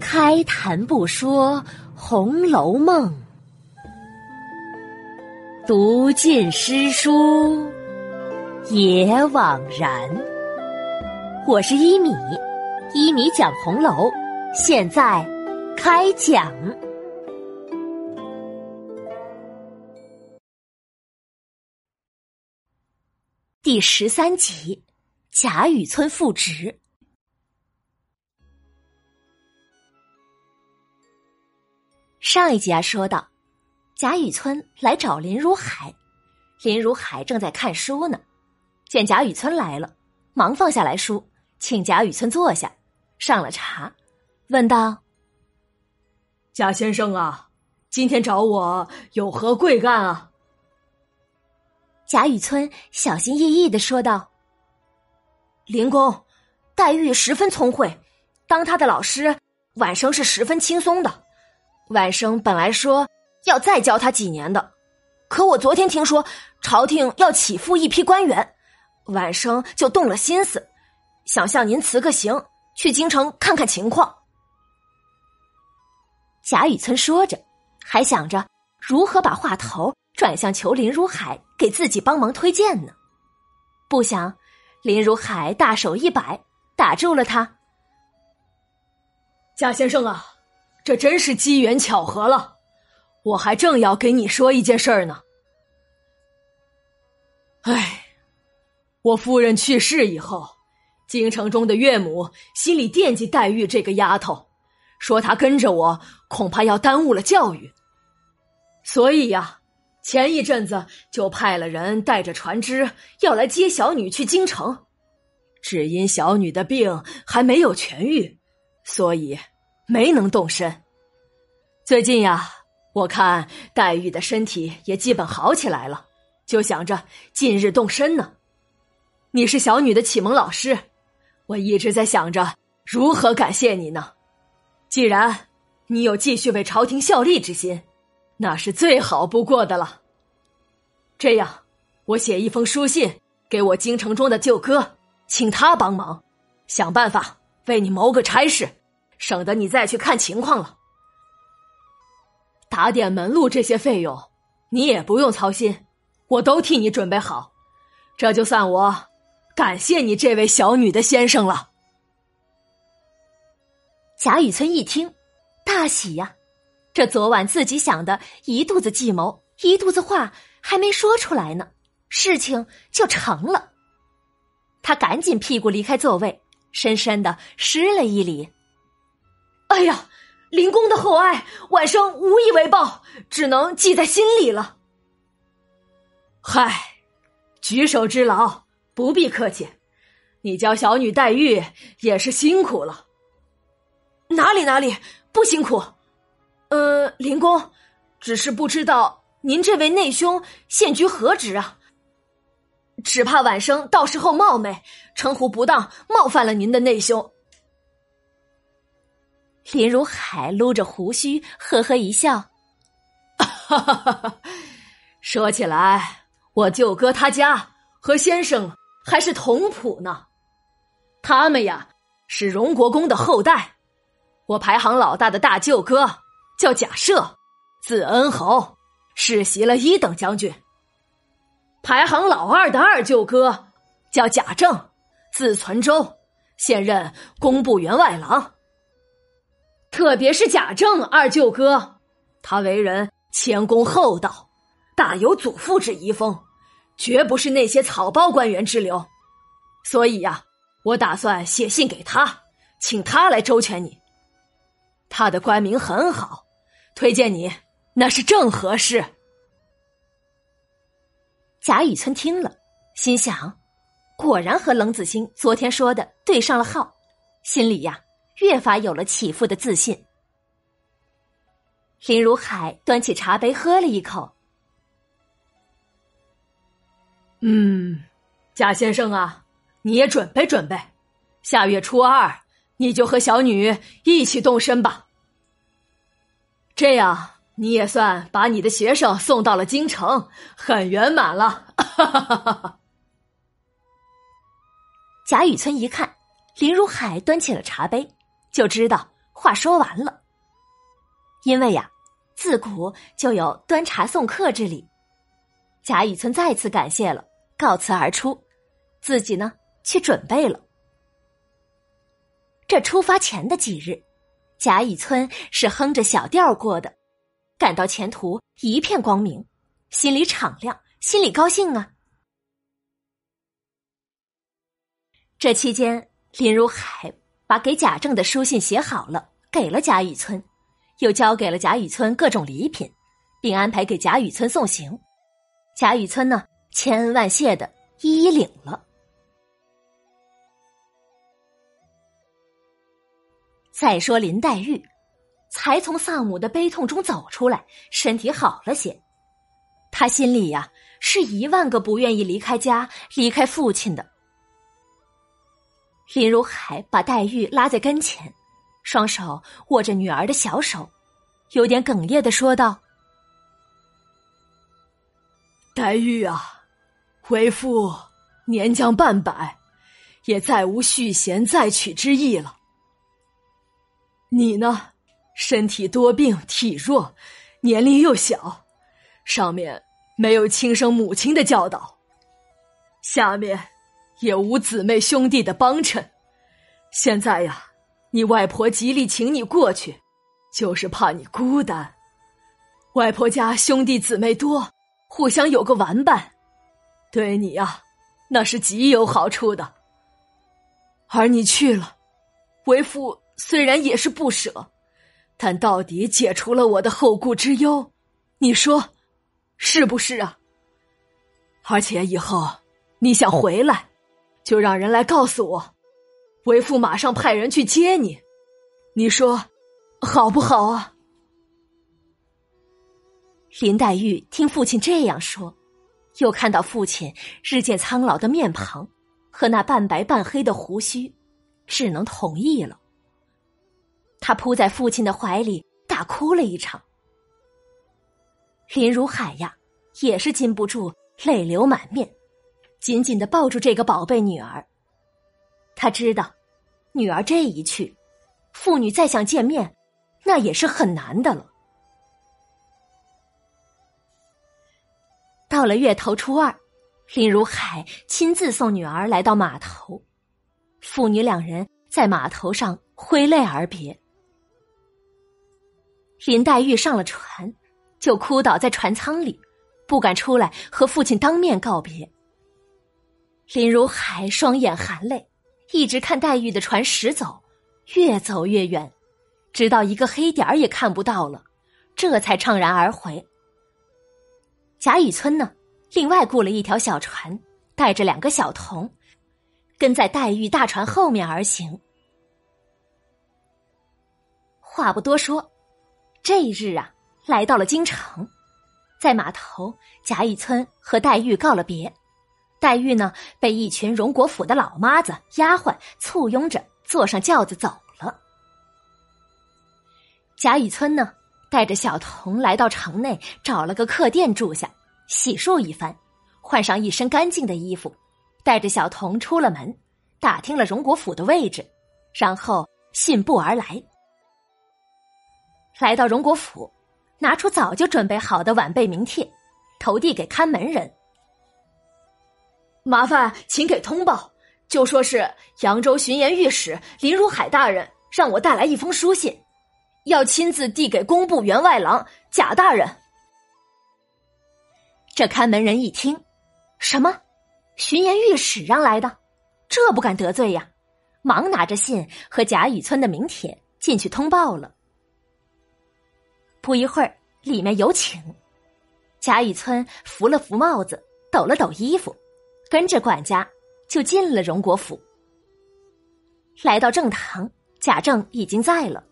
开谈不说《红楼梦》，读尽诗书也枉然。我是一米，一米讲红楼，现在开讲第十三集：贾雨村复职。上一集啊，说到贾雨村来找林如海，林如海正在看书呢，见贾雨村来了，忙放下来书，请贾雨村坐下，上了茶，问道：“贾先生啊，今天找我有何贵干啊？”贾雨村小心翼翼的说道：“林公，黛玉十分聪慧，当他的老师，晚生是十分轻松的。”晚生本来说要再教他几年的，可我昨天听说朝廷要起复一批官员，晚生就动了心思，想向您辞个行，去京城看看情况。贾雨村说着，还想着如何把话头转向求林如海给自己帮忙推荐呢，不想林如海大手一摆，打住了他。贾先生啊。这真是机缘巧合了，我还正要给你说一件事儿呢。唉，我夫人去世以后，京城中的岳母心里惦记黛玉这个丫头，说她跟着我恐怕要耽误了教育，所以呀，前一阵子就派了人带着船只要来接小女去京城，只因小女的病还没有痊愈，所以。没能动身。最近呀，我看黛玉的身体也基本好起来了，就想着近日动身呢。你是小女的启蒙老师，我一直在想着如何感谢你呢。既然你有继续为朝廷效力之心，那是最好不过的了。这样，我写一封书信给我京城中的舅哥，请他帮忙，想办法为你谋个差事。省得你再去看情况了，打点门路这些费用，你也不用操心，我都替你准备好，这就算我感谢你这位小女的先生了。贾雨村一听，大喜呀，这昨晚自己想的一肚子计谋，一肚子话还没说出来呢，事情就成了。他赶紧屁股离开座位，深深的施了一礼。哎呀，林公的厚爱，晚生无以为报，只能记在心里了。嗨，举手之劳，不必客气。你教小女黛玉也是辛苦了。哪里哪里不辛苦？呃，林公，只是不知道您这位内兄现居何职啊？只怕晚生到时候冒昧称呼不当，冒犯了您的内兄。林如海撸着胡须，呵呵一笑：“哈哈哈说起来，我舅哥他家和先生还是同谱呢。他们呀是荣国公的后代。我排行老大的大舅哥叫贾赦，字恩侯，世袭了一等将军。排行老二的二舅哥叫贾政，字存周，现任工部员外郎。”特别是贾政二舅哥，他为人谦恭厚道，大有祖父之遗风，绝不是那些草包官员之流。所以呀，我打算写信给他，请他来周全你。他的官名很好，推荐你那是正合适。贾雨村听了，心想：果然和冷子兴昨天说的对上了号，心里呀。越发有了起伏的自信。林如海端起茶杯喝了一口，嗯，贾先生啊，你也准备准备，下月初二你就和小女一起动身吧。这样你也算把你的学生送到了京城，很圆满了。贾雨村一看，林如海端起了茶杯，就知道话说完了。因为呀，自古就有端茶送客之礼。贾雨村再次感谢了，告辞而出，自己呢去准备了。这出发前的几日，贾雨村是哼着小调过的，感到前途一片光明，心里敞亮，心里高兴啊。这期间，林如海把给贾政的书信写好了，给了贾雨村，又交给了贾雨村各种礼品，并安排给贾雨村送行。贾雨村呢，千恩万谢的一一领了。再说林黛玉，才从丧母的悲痛中走出来，身体好了些，她心里呀是一万个不愿意离开家、离开父亲的。林如海把黛玉拉在跟前，双手握着女儿的小手，有点哽咽的说道：“黛玉啊，为父年将半百，也再无续弦再娶之意了。你呢，身体多病，体弱，年龄又小，上面没有亲生母亲的教导，下面……”也无姊妹兄弟的帮衬，现在呀，你外婆极力请你过去，就是怕你孤单。外婆家兄弟姊妹多，互相有个玩伴，对你呀，那是极有好处的。而你去了，为父虽然也是不舍，但到底解除了我的后顾之忧，你说是不是啊？而且以后你想回来。就让人来告诉我，为父马上派人去接你，你说好不好啊？林黛玉听父亲这样说，又看到父亲日渐苍老的面庞和那半白半黑的胡须，只能同意了。她扑在父亲的怀里，大哭了一场。林如海呀，也是禁不住泪流满面。紧紧的抱住这个宝贝女儿，他知道，女儿这一去，父女再想见面，那也是很难的了。到了月头初二，林如海亲自送女儿来到码头，父女两人在码头上挥泪而别。林黛玉上了船，就哭倒在船舱里，不敢出来和父亲当面告别。林如海双眼含泪，一直看黛玉的船驶走，越走越远，直到一个黑点儿也看不到了，这才怅然而回。贾雨村呢，另外雇了一条小船，带着两个小童，跟在黛玉大船后面而行。话不多说，这一日啊，来到了京城，在码头，贾雨村和黛玉告了别。黛玉呢，被一群荣国府的老妈子、丫鬟簇拥着坐上轿子走了。贾雨村呢，带着小童来到城内，找了个客店住下，洗漱一番，换上一身干净的衣服，带着小童出了门，打听了荣国府的位置，然后信步而来。来到荣国府，拿出早就准备好的晚辈名帖，投递给看门人。麻烦请给通报，就说是扬州巡盐御史林如海大人让我带来一封书信，要亲自递给工部员外郎贾大人。这看门人一听，什么巡盐御史让来的，这不敢得罪呀，忙拿着信和贾雨村的名帖进去通报了。不一会儿，里面有请，贾雨村扶了扶帽子，抖了抖衣服。跟着管家就进了荣国府，来到正堂，贾政已经在了，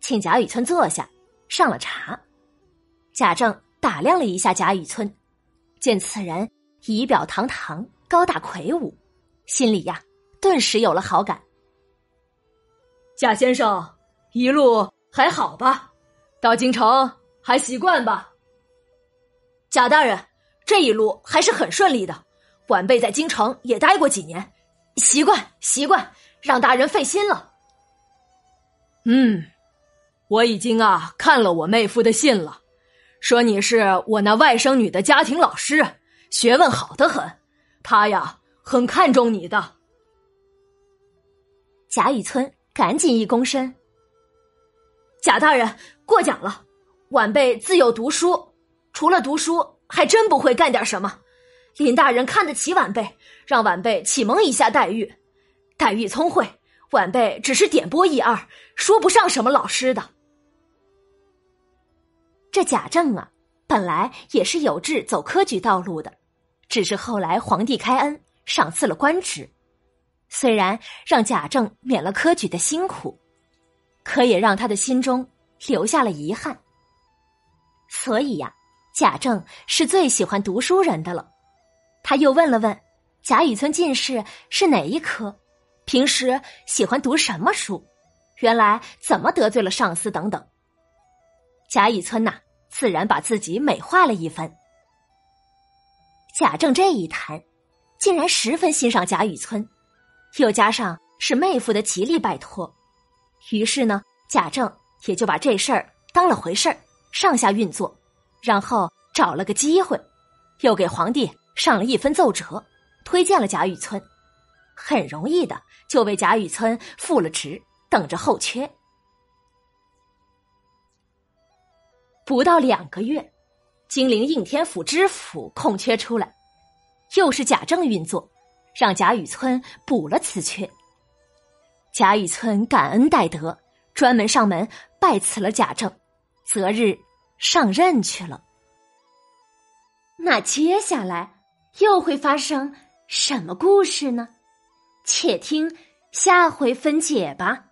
请贾雨村坐下，上了茶。贾政打量了一下贾雨村，见此人仪表堂堂、高大魁梧，心里呀顿时有了好感。贾先生一路还好吧？到京城还习惯吧？贾大人这一路还是很顺利的。晚辈在京城也待过几年，习惯习惯，让大人费心了。嗯，我已经啊看了我妹夫的信了，说你是我那外甥女的家庭老师，学问好的很，他呀很看重你的。贾雨村赶紧一躬身：“贾大人过奖了，晚辈自幼读书，除了读书，还真不会干点什么。林大人看得起晚辈，让晚辈启蒙一下黛玉。黛玉聪慧，晚辈只是点拨一二，说不上什么老师的。这贾政啊，本来也是有志走科举道路的，只是后来皇帝开恩，赏赐了官职。”虽然让贾政免了科举的辛苦，可也让他的心中留下了遗憾。所以呀，贾政是最喜欢读书人的了。他又问了问贾雨村进士是哪一科，平时喜欢读什么书，原来怎么得罪了上司等等。贾雨村呐，自然把自己美化了一番。贾政这一谈，竟然十分欣赏贾雨村。又加上是妹夫的极力拜托，于是呢，贾政也就把这事儿当了回事儿，上下运作，然后找了个机会，又给皇帝上了一份奏折，推荐了贾雨村，很容易的就为贾雨村复了职，等着候缺。不到两个月，金陵应天府知府空缺出来，又是贾政运作。让贾雨村补了此缺。贾雨村感恩戴德，专门上门拜辞了贾政，择日上任去了。那接下来又会发生什么故事呢？且听下回分解吧。